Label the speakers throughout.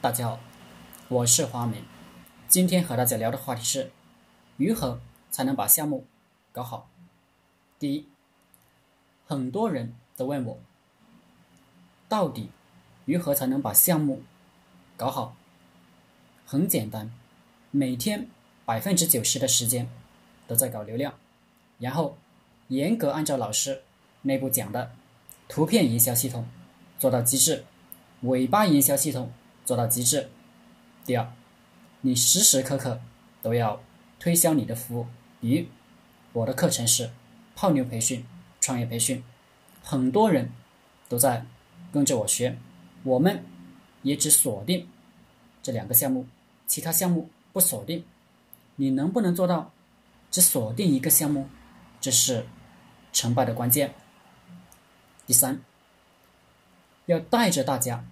Speaker 1: 大家好，我是华明。今天和大家聊的话题是：如何才能把项目搞好？第一，很多人都问我，到底如何才能把项目搞好？很简单，每天百分之九十的时间都在搞流量，然后严格按照老师内部讲的图片营销系统做到极致，尾巴营销系统做到极致。第二，你时时刻刻都要推销你的服务，比如我的课程是泡妞培训、创业培训，很多人都在跟着我学，我们也只锁定这两个项目，其他项目不锁定。你能不能做到只锁定一个项目？这是成败的关键。第三，要带着大家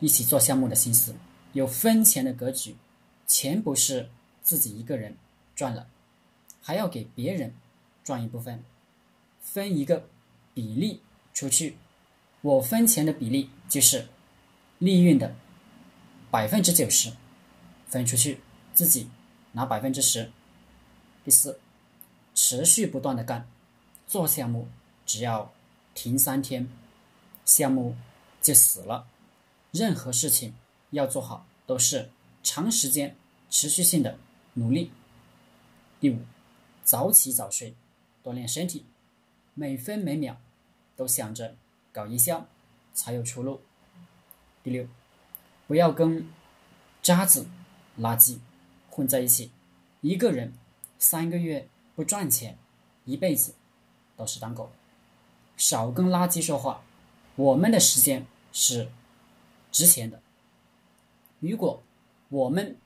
Speaker 1: 一起做项目的心思。有分钱的格局，钱不是自己一个人赚了，还要给别人赚一部分，分一个比例出去。我分钱的比例就是利润的百分之九十分出去，自己拿百分之十。第四，持续不断的干，做项目只要停三天，项目就死了。任何事情。要做好都是长时间、持续性的努力。第五，早起早睡，锻炼身体，每分每秒都想着搞营销，才有出路。第六，不要跟渣子、垃圾混在一起。一个人三个月不赚钱，一辈子都是当狗。少跟垃圾说话。我们的时间是值钱的。如果我们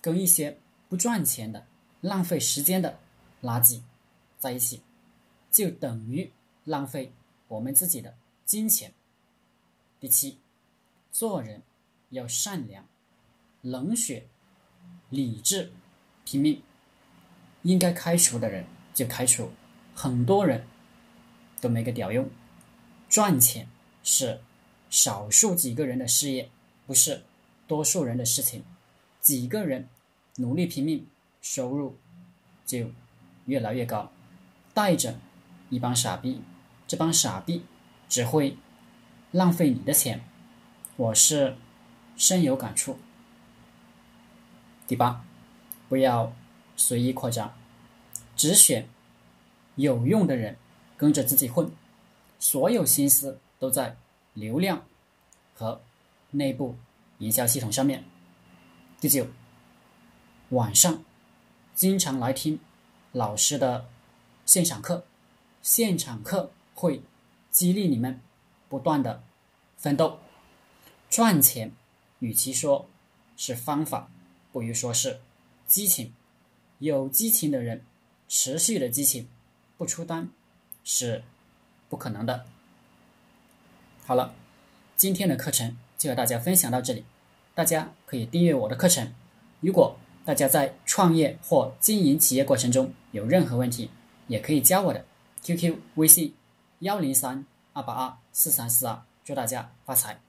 Speaker 1: 跟一些不赚钱的、浪费时间的垃圾在一起，就等于浪费我们自己的金钱。第七，做人要善良、冷血、理智、拼命。应该开除的人就开除，很多人都没个屌用。赚钱是少数几个人的事业，不是。多数人的事情，几个人努力拼命，收入就越来越高。带着一帮傻逼，这帮傻逼只会浪费你的钱，我是深有感触。第八，不要随意扩张，只选有用的人跟着自己混，所有心思都在流量和内部。营销系统上面。第九，晚上经常来听老师的现场课，现场课会激励你们不断的奋斗。赚钱，与其说是方法，不如说是激情。有激情的人，持续的激情，不出单是不可能的。好了，今天的课程。就和大家分享到这里，大家可以订阅我的课程。如果大家在创业或经营企业过程中有任何问题，也可以加我的 QQ 微信幺零三二八二四三四二。祝大家发财！